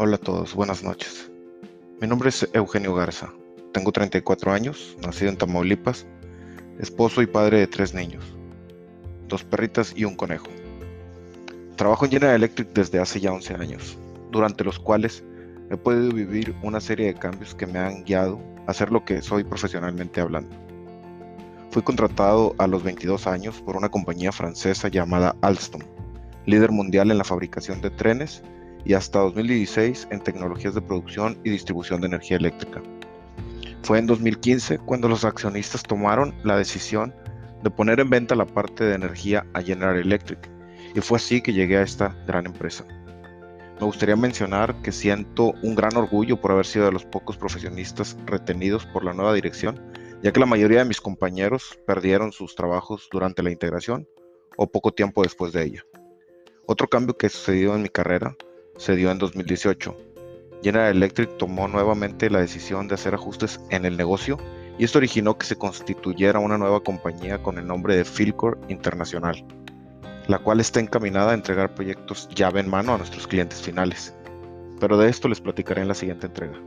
Hola a todos, buenas noches. Mi nombre es Eugenio Garza, tengo 34 años, nacido en Tamaulipas, esposo y padre de tres niños, dos perritas y un conejo. Trabajo en General Electric desde hace ya 11 años, durante los cuales he podido vivir una serie de cambios que me han guiado a ser lo que soy profesionalmente hablando. Fui contratado a los 22 años por una compañía francesa llamada Alstom, líder mundial en la fabricación de trenes y hasta 2016 en tecnologías de producción y distribución de energía eléctrica. Fue en 2015 cuando los accionistas tomaron la decisión de poner en venta la parte de energía a General Electric y fue así que llegué a esta gran empresa. Me gustaría mencionar que siento un gran orgullo por haber sido de los pocos profesionistas retenidos por la nueva dirección, ya que la mayoría de mis compañeros perdieron sus trabajos durante la integración o poco tiempo después de ella. Otro cambio que sucedió en mi carrera se dio en 2018. General Electric tomó nuevamente la decisión de hacer ajustes en el negocio y esto originó que se constituyera una nueva compañía con el nombre de Philcor Internacional, la cual está encaminada a entregar proyectos llave en mano a nuestros clientes finales. Pero de esto les platicaré en la siguiente entrega.